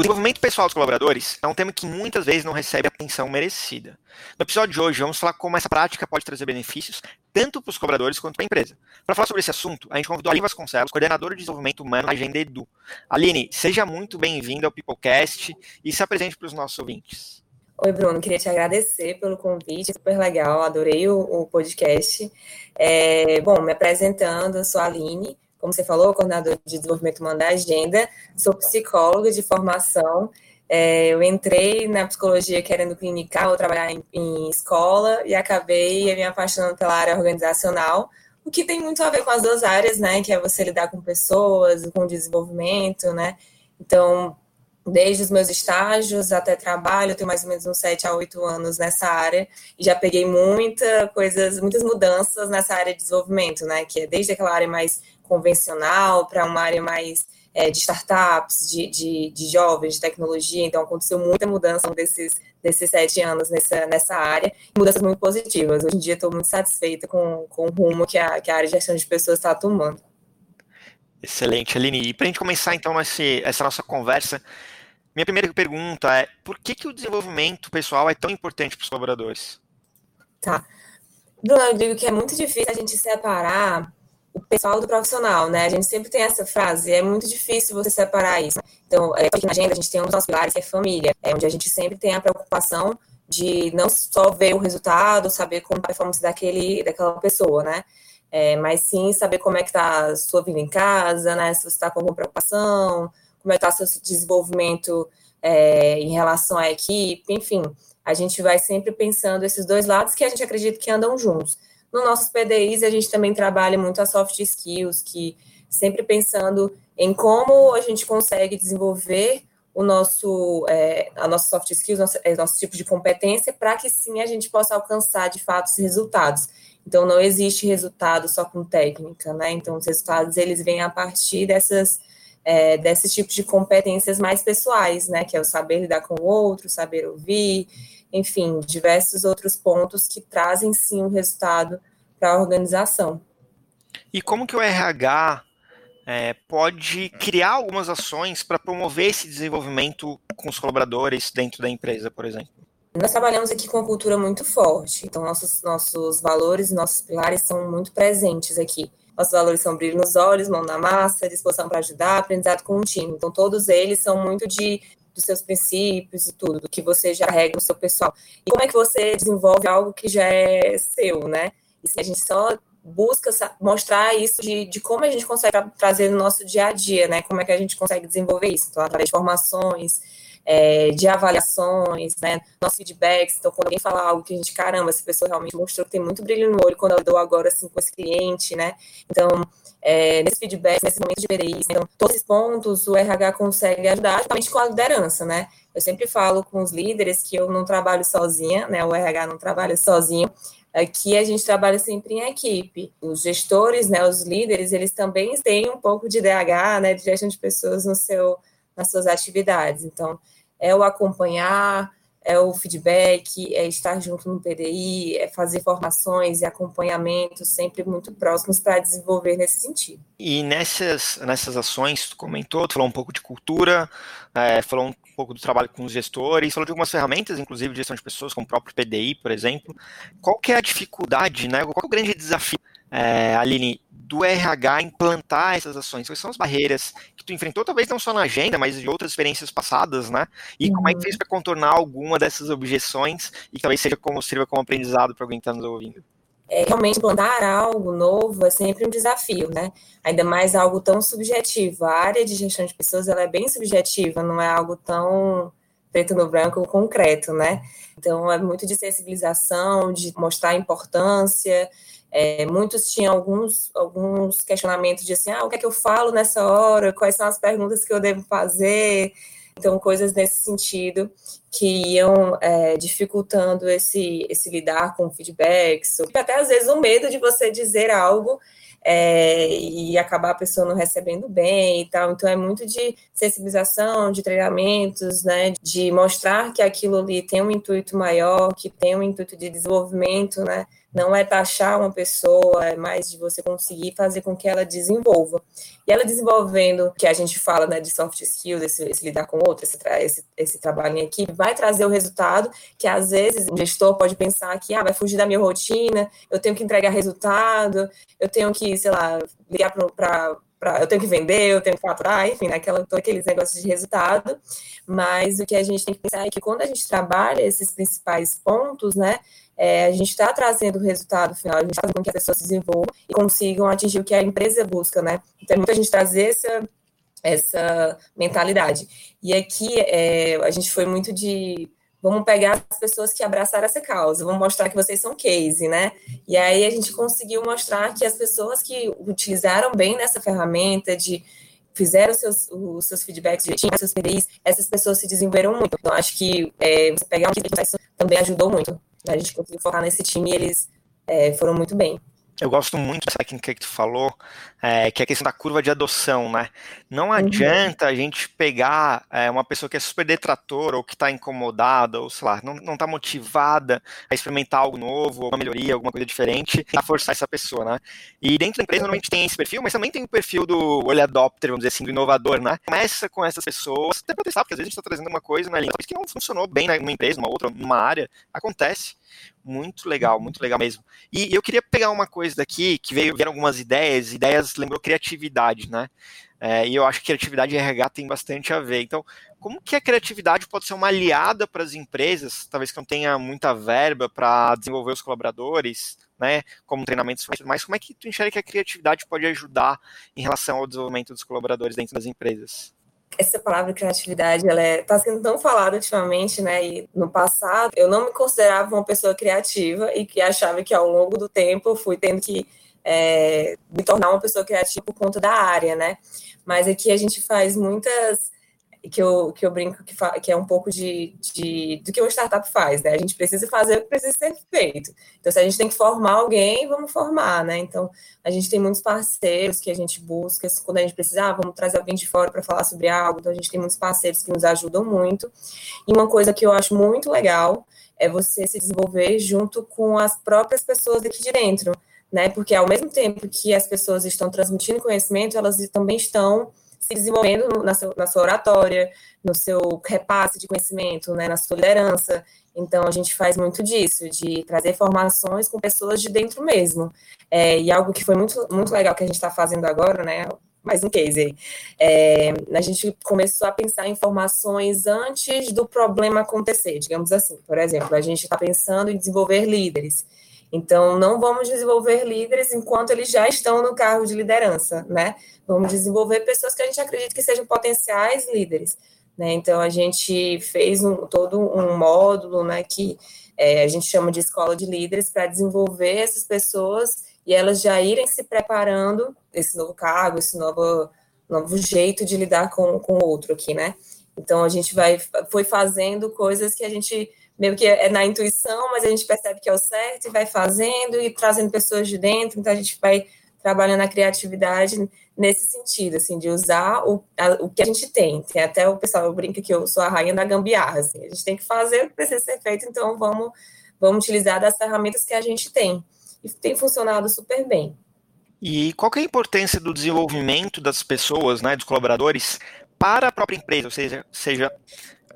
O desenvolvimento pessoal dos colaboradores é um tema que muitas vezes não recebe a atenção merecida. No episódio de hoje, vamos falar como essa prática pode trazer benefícios tanto para os colaboradores quanto para a empresa. Para falar sobre esse assunto, a gente convidou a Aline Vasconcelos, coordenadora de desenvolvimento humano da Agenda Edu. Aline, seja muito bem-vinda ao Peoplecast e se apresente para os nossos ouvintes. Oi, Bruno, queria te agradecer pelo convite, super legal, adorei o, o podcast. É, bom, me apresentando, eu sou a Aline, como você falou, coordenadora de desenvolvimento humano da agenda, sou psicóloga de formação. É, eu entrei na psicologia querendo clinicar ou trabalhar em, em, escola e acabei me apaixonando pela área organizacional, o que tem muito a ver com as duas áreas, né? Que é você lidar com pessoas, com desenvolvimento, né? Então, desde os meus estágios até trabalho, eu tenho mais ou menos uns 7 a 8 anos nessa área e já peguei muita coisas, muitas mudanças nessa área de desenvolvimento, né? Que é desde aquela área mais convencional para uma área mais é, de startups, de, de, de, jovens, de tecnologia. Então, aconteceu muita mudança desses, desses sete anos nessa, nessa área, mudanças muito positivas. Hoje em dia, estou muito satisfeita com, com o rumo que a, que a área de gestão de pessoas está tomando. Excelente, Aline. E para a gente começar, então, esse, essa nossa conversa, minha primeira pergunta é: por que, que o desenvolvimento pessoal é tão importante para os colaboradores? Tá. Bruno, eu digo que é muito difícil a gente separar o pessoal do profissional, né? A gente sempre tem essa frase, é muito difícil você separar isso. Então, é, aqui na agenda a gente tem um dos nossos pilares que é família, é onde a gente sempre tem a preocupação de não só ver o resultado, saber como a performance daquele, daquela pessoa, né? É, mas sim saber como é que está a sua vida em casa, né? Se você está com alguma preocupação, como é que está seu desenvolvimento é, em relação à equipe, enfim. A gente vai sempre pensando esses dois lados que a gente acredita que andam juntos. No nossos PDIs, a gente também trabalha muito a soft skills, que sempre pensando em como a gente consegue desenvolver o nosso, é, a nossa soft skills, nosso, é, nosso tipo de competência, para que sim a gente possa alcançar de fato os resultados. Então, não existe resultado só com técnica, né? Então, os resultados, eles vêm a partir dessas, é, desses tipos de competências mais pessoais, né? Que é o saber lidar com o outro, saber ouvir, enfim, diversos outros pontos que trazem sim o um resultado para a organização. E como que o RH é, pode criar algumas ações para promover esse desenvolvimento com os colaboradores dentro da empresa, por exemplo? Nós trabalhamos aqui com uma cultura muito forte, então nossos, nossos valores, nossos pilares são muito presentes aqui. Nossos valores são brilho nos olhos, mão na massa, disposição para ajudar, aprendizado com o time. Então, todos eles são muito de dos seus princípios e tudo, do que você já rega no seu pessoal. E como é que você desenvolve algo que já é seu, né? E se a gente só busca mostrar isso de, de como a gente consegue trazer no nosso dia a dia, né? Como é que a gente consegue desenvolver isso? Então, através de formações, é, de avaliações, né? Nossos feedbacks. Então, quando alguém fala algo que a gente, caramba, essa pessoa realmente mostrou que tem muito brilho no olho quando ela deu agora assim com esse cliente, né? Então, é, nesse feedback, nesse momento de PDI. Então, todos esses pontos o RH consegue ajudar justamente com a liderança, né? Eu sempre falo com os líderes que eu não trabalho sozinha, né? O RH não trabalha sozinho. Aqui a gente trabalha sempre em equipe. Os gestores, né, os líderes, eles também têm um pouco de DH, né, de gestão de pessoas no seu, nas suas atividades. Então, é o acompanhar, é o feedback, é estar junto no PDI, é fazer formações e acompanhamento sempre muito próximos para desenvolver nesse sentido. E nessas, nessas ações, tu comentou, tu falou um pouco de cultura, é, falou um pouco do trabalho com os gestores, falou de algumas ferramentas, inclusive de gestão de pessoas, como o próprio PDI, por exemplo. Qual que é a dificuldade, né? Qual é o grande desafio, é, Aline, do RH implantar essas ações? Quais são as barreiras que tu enfrentou, talvez não só na agenda, mas de outras experiências passadas, né? E uhum. como é que fez para contornar alguma dessas objeções e talvez seja como sirva como aprendizado para alguém que está nos ouvindo? É, realmente implantar algo novo é sempre um desafio, né? Ainda mais algo tão subjetivo. A área de gestão de pessoas ela é bem subjetiva, não é algo tão preto no branco concreto, né? Então é muito de sensibilização, de mostrar a importância, é, muitos tinham alguns, alguns questionamentos de assim, ah, o que é que eu falo nessa hora? Quais são as perguntas que eu devo fazer? Então, coisas nesse sentido que iam é, dificultando esse, esse lidar com feedbacks, até às vezes o medo de você dizer algo é, e acabar a pessoa não recebendo bem e tal. Então é muito de sensibilização, de treinamentos, né, de mostrar que aquilo ali tem um intuito maior, que tem um intuito de desenvolvimento, né, não é taxar uma pessoa, é mais de você conseguir fazer com que ela desenvolva. E ela desenvolvendo, que a gente fala né, de soft skills, esse, esse lidar com outro, esse, esse, esse, trabalho em equipe, vai trazer o resultado que às vezes o gestor pode pensar que ah, vai fugir da minha rotina, eu tenho que entregar resultado, eu tenho que, sei lá, ligar para Eu tenho que vender, eu tenho que faturar, enfim, né, aquela, todos aqueles negócios de resultado. Mas o que a gente tem que pensar é que quando a gente trabalha esses principais pontos, né, é, a gente está trazendo o resultado final, a gente está fazendo com que as pessoas se desenvolvam e consigam atingir o que a empresa busca, né? Então, é muita gente trazer essa, essa mentalidade. E aqui é, a gente foi muito de vamos pegar as pessoas que abraçaram essa causa, vamos mostrar que vocês são case, né? E aí a gente conseguiu mostrar que as pessoas que utilizaram bem nessa ferramenta de fizeram os seus, os seus feedbacks direitinho, seus PDIs, essas pessoas se desenvolveram muito. Então, acho que é, você pegar um que também ajudou muito. A gente conseguiu focar nesse time e eles é, foram muito bem. Eu gosto muito dessa técnica que tu falou, é, que é a questão da curva de adoção, né? Não uhum. adianta a gente pegar é, uma pessoa que é super detratora ou que está incomodada, ou sei lá, não está motivada a experimentar algo novo, uma melhoria, alguma coisa diferente, a forçar essa pessoa, né? E dentro da empresa normalmente tem esse perfil, mas também tem o perfil do early adopter, vamos dizer assim, do inovador, né? Começa com essas pessoas, até para testar, porque às vezes a gente está trazendo uma coisa na linha que não funcionou bem numa empresa, numa outra, numa área, acontece. Muito legal, muito legal mesmo. E eu queria pegar uma coisa daqui, que veio, vieram algumas ideias, ideias lembrou criatividade, né? É, e eu acho que criatividade e RH tem bastante a ver. Então, como que a criatividade pode ser uma aliada para as empresas, talvez que não tenha muita verba para desenvolver os colaboradores, né, como treinamentos, mas como é que tu enxerga que a criatividade pode ajudar em relação ao desenvolvimento dos colaboradores dentro das empresas? Essa palavra criatividade, ela está é, sendo tão falada ultimamente, né? E no passado, eu não me considerava uma pessoa criativa e que achava que ao longo do tempo eu fui tendo que é, me tornar uma pessoa criativa por conta da área, né? Mas aqui a gente faz muitas que eu, que eu brinco que, que é um pouco de, de, do que uma startup faz, né? A gente precisa fazer o que precisa ser feito. Então, se a gente tem que formar alguém, vamos formar, né? Então, a gente tem muitos parceiros que a gente busca, quando a gente precisa, ah, vamos trazer alguém de fora para falar sobre algo, então a gente tem muitos parceiros que nos ajudam muito. E uma coisa que eu acho muito legal é você se desenvolver junto com as próprias pessoas aqui de dentro, né? Porque ao mesmo tempo que as pessoas estão transmitindo conhecimento, elas também estão se desenvolvendo na, seu, na sua oratória, no seu repasse de conhecimento, né, na sua liderança. Então, a gente faz muito disso, de trazer informações com pessoas de dentro mesmo. É, e algo que foi muito, muito legal que a gente está fazendo agora, né, mais um case aí. É, a gente começou a pensar em informações antes do problema acontecer, digamos assim. Por exemplo, a gente está pensando em desenvolver líderes. Então, não vamos desenvolver líderes enquanto eles já estão no cargo de liderança, né? Vamos desenvolver pessoas que a gente acredita que sejam potenciais líderes, né? Então, a gente fez um, todo um módulo, né, que é, a gente chama de escola de líderes para desenvolver essas pessoas e elas já irem se preparando esse novo cargo, esse novo, novo jeito de lidar com, o outro aqui, né? Então, a gente vai, foi fazendo coisas que a gente meio que é na intuição, mas a gente percebe que é o certo e vai fazendo e trazendo pessoas de dentro, então a gente vai trabalhando a criatividade nesse sentido, assim, de usar o, a, o que a gente tem. Tem até o pessoal brinca que eu sou a rainha da gambiarra, assim, a gente tem que fazer o que precisa ser feito, então vamos, vamos utilizar das ferramentas que a gente tem. E tem funcionado super bem. E qual é a importância do desenvolvimento das pessoas, né, dos colaboradores, para a própria empresa, ou seja, seja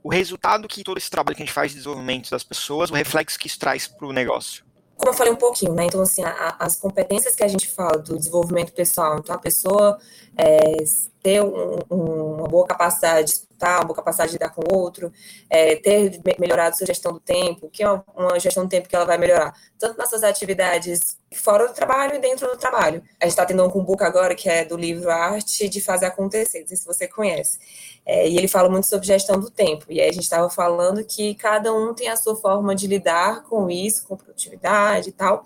o resultado que todo esse trabalho que a gente faz de desenvolvimento das pessoas, o reflexo que isso traz para o negócio? Como eu falei um pouquinho, né? Então, assim, a, as competências que a gente fala do desenvolvimento pessoal, então a pessoa é, ter um, um, uma boa capacidade uma boa capacidade de lidar com o outro, é, ter melhorado sua gestão do tempo, que é uma gestão do tempo que ela vai melhorar, tanto nas suas atividades fora do trabalho e dentro do trabalho. A gente está tendo um cumbuca agora, que é do livro Arte de Fazer Acontecer, não sei se você conhece. É, e ele fala muito sobre gestão do tempo. E aí a gente estava falando que cada um tem a sua forma de lidar com isso, com produtividade e tal.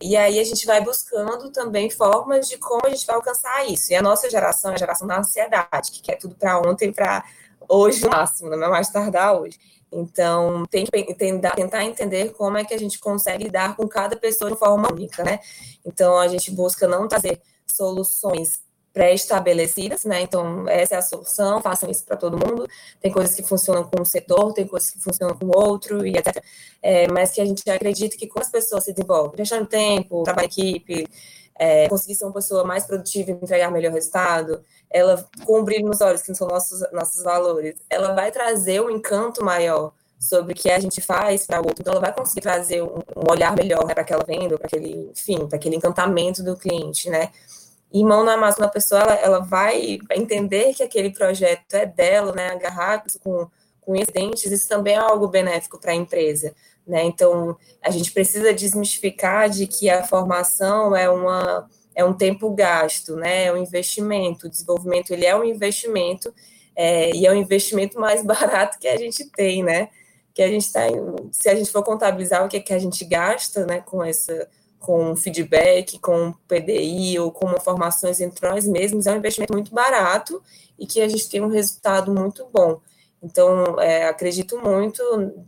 E aí a gente vai buscando também formas de como a gente vai alcançar isso. E a nossa geração é a geração da ansiedade, que quer tudo para ontem, para hoje no máximo, não é mais tardar hoje. Então, tem que tentar, entender como é que a gente consegue lidar com cada pessoa de forma única, né? Então, a gente busca não trazer soluções pré-estabelecidas, né? Então, essa é a solução, façam isso para todo mundo. Tem coisas que funcionam com um setor, tem coisas que funcionam com outro, e etc. É, mas que a gente acredita que quando as pessoas se desenvolvem, deixando tempo, trabalho em equipe, é, conseguir ser uma pessoa mais produtiva e entregar melhor resultado, ela, com um brilho nos olhos, que são nossos, nossos valores, ela vai trazer um encanto maior sobre o que a gente faz para o outro. Então, ela vai conseguir trazer um, um olhar melhor né, para aquela venda, para aquele, enfim, para aquele encantamento do cliente, né? E mão na massa, uma pessoa, ela, ela vai entender que aquele projeto é dela, né? Agarrar com, com os dentes, isso também é algo benéfico para a empresa. Né? Então, a gente precisa desmistificar de que a formação é, uma, é um tempo gasto, né? é um investimento. O desenvolvimento ele é um investimento é, e é o investimento mais barato que a gente tem, né? Que a gente está, se a gente for contabilizar o que, é que a gente gasta, né, com essa, com feedback, com PDI ou com formações entre nós mesmos, é um investimento muito barato e que a gente tem um resultado muito bom. Então, é, acredito muito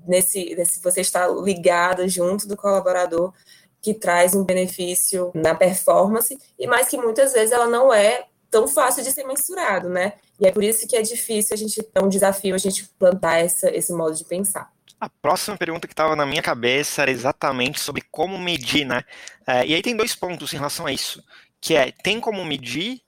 nesse, nesse você estar ligado junto do colaborador que traz um benefício na performance, e mais que muitas vezes ela não é tão fácil de ser mensurado, né? E é por isso que é difícil a gente, é um desafio a gente plantar essa, esse modo de pensar. A próxima pergunta que estava na minha cabeça era exatamente sobre como medir, né? É, e aí tem dois pontos em relação a isso, que é, tem como medir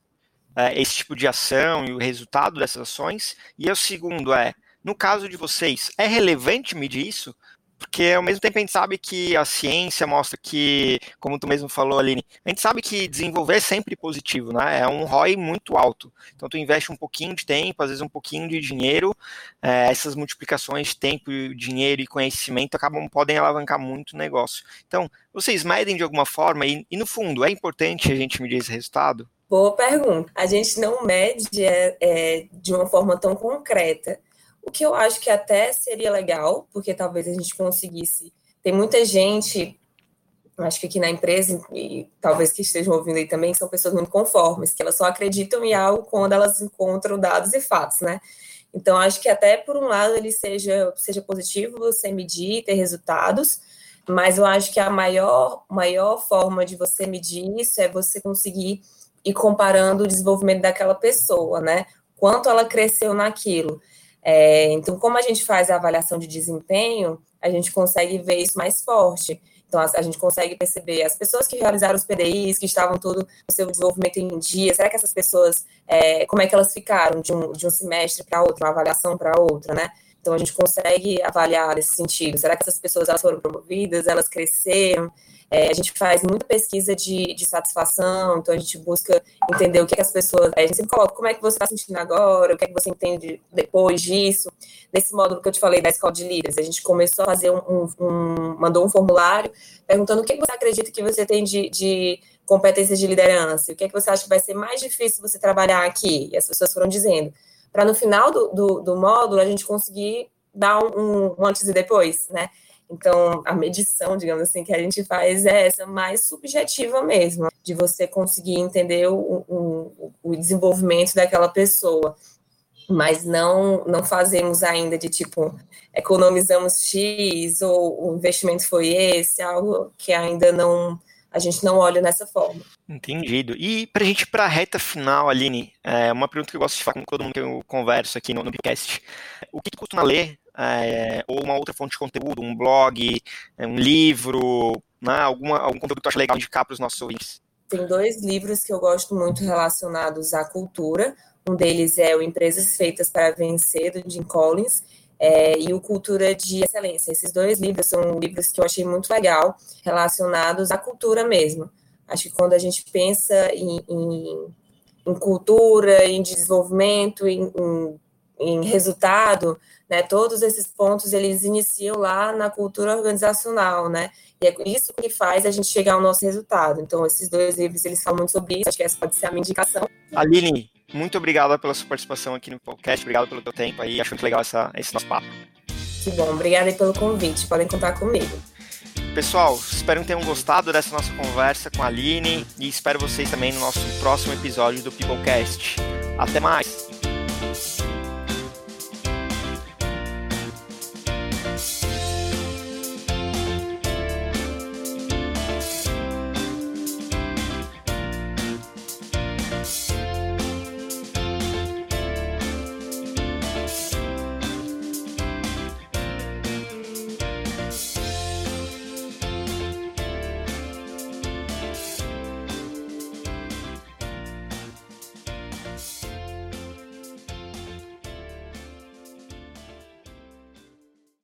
é, esse tipo de ação e o resultado dessas ações. E o segundo é, no caso de vocês, é relevante medir isso? Porque ao mesmo tempo a gente sabe que a ciência mostra que, como tu mesmo falou, Aline, a gente sabe que desenvolver é sempre positivo, né? É um ROI muito alto. Então tu investe um pouquinho de tempo, às vezes um pouquinho de dinheiro, é, essas multiplicações de tempo, dinheiro e conhecimento acabam podem alavancar muito o negócio. Então, vocês medem de alguma forma e, e no fundo é importante a gente medir esse resultado? Boa pergunta. A gente não mede é, é, de uma forma tão concreta. O que eu acho que até seria legal, porque talvez a gente conseguisse. Tem muita gente, acho que aqui na empresa, e talvez que estejam ouvindo aí também, são pessoas muito conformes, que elas só acreditam em algo quando elas encontram dados e fatos, né? Então, acho que até por um lado ele seja, seja positivo você medir, ter resultados, mas eu acho que a maior, maior forma de você medir isso é você conseguir e comparando o desenvolvimento daquela pessoa, né? Quanto ela cresceu naquilo. É, então, como a gente faz a avaliação de desempenho, a gente consegue ver isso mais forte. Então, a, a, gente consegue perceber as pessoas que realizaram os PDIs, que estavam tudo no seu desenvolvimento em dia, será que essas pessoas, é, como é que elas ficaram de um, de um semestre para outro, uma avaliação para outra, né? Então, a gente consegue avaliar nesse sentido. Será que essas pessoas elas foram promovidas, elas cresceram? É, a gente faz muita pesquisa de, de satisfação, então a gente busca entender o que, que as pessoas. A gente sempre coloca como é que você está sentindo agora, o que é que você entende depois disso. Nesse módulo que eu te falei da escola de líderes, a gente começou a fazer um, um, um mandou um formulário perguntando o que, que você acredita que você tem de, de competências de liderança, o que é que você acha que vai ser mais difícil você trabalhar aqui. E as pessoas foram dizendo. Para no final do, do, do, módulo a gente conseguir dar um, um antes e depois, né? Então, a medição, digamos assim, que a gente faz é essa mais subjetiva mesmo, de você conseguir entender o, o, o desenvolvimento daquela pessoa. Mas não, não fazemos ainda de tipo, economizamos X ou o investimento foi esse, algo que ainda não, a gente não olha dessa forma. Entendido. E para a gente ir para a reta final, Aline, é uma pergunta que eu gosto de fazer com todo mundo que eu converso aqui no, no podcast. O que tu costuma ler é, ou uma outra fonte de conteúdo, um blog, é, um livro, né, alguma, algum conteúdo que tu acha legal indicar para os nossos ouvintes? Tem dois livros que eu gosto muito relacionados à cultura. Um deles é o Empresas Feitas para Vencer, do Jim Collins, é, e o Cultura de Excelência. Esses dois livros são livros que eu achei muito legal, relacionados à cultura mesmo. Acho que quando a gente pensa em, em, em cultura, em desenvolvimento, em, em, em resultado, né? Todos esses pontos eles iniciam lá na cultura organizacional, né? E é isso que faz a gente chegar ao nosso resultado. Então, esses dois livros eles falam muito sobre isso. Acho que essa pode ser a minha indicação. Aline, muito obrigado pela sua participação aqui no podcast. Obrigado pelo teu tempo aí. Acho muito legal essa, esse nosso papo. Que bom. Obrigada pelo convite. Podem contar comigo. Pessoal, espero que tenham gostado dessa nossa conversa com a Aline e espero vocês também no nosso próximo episódio do Peoplecast. Até mais!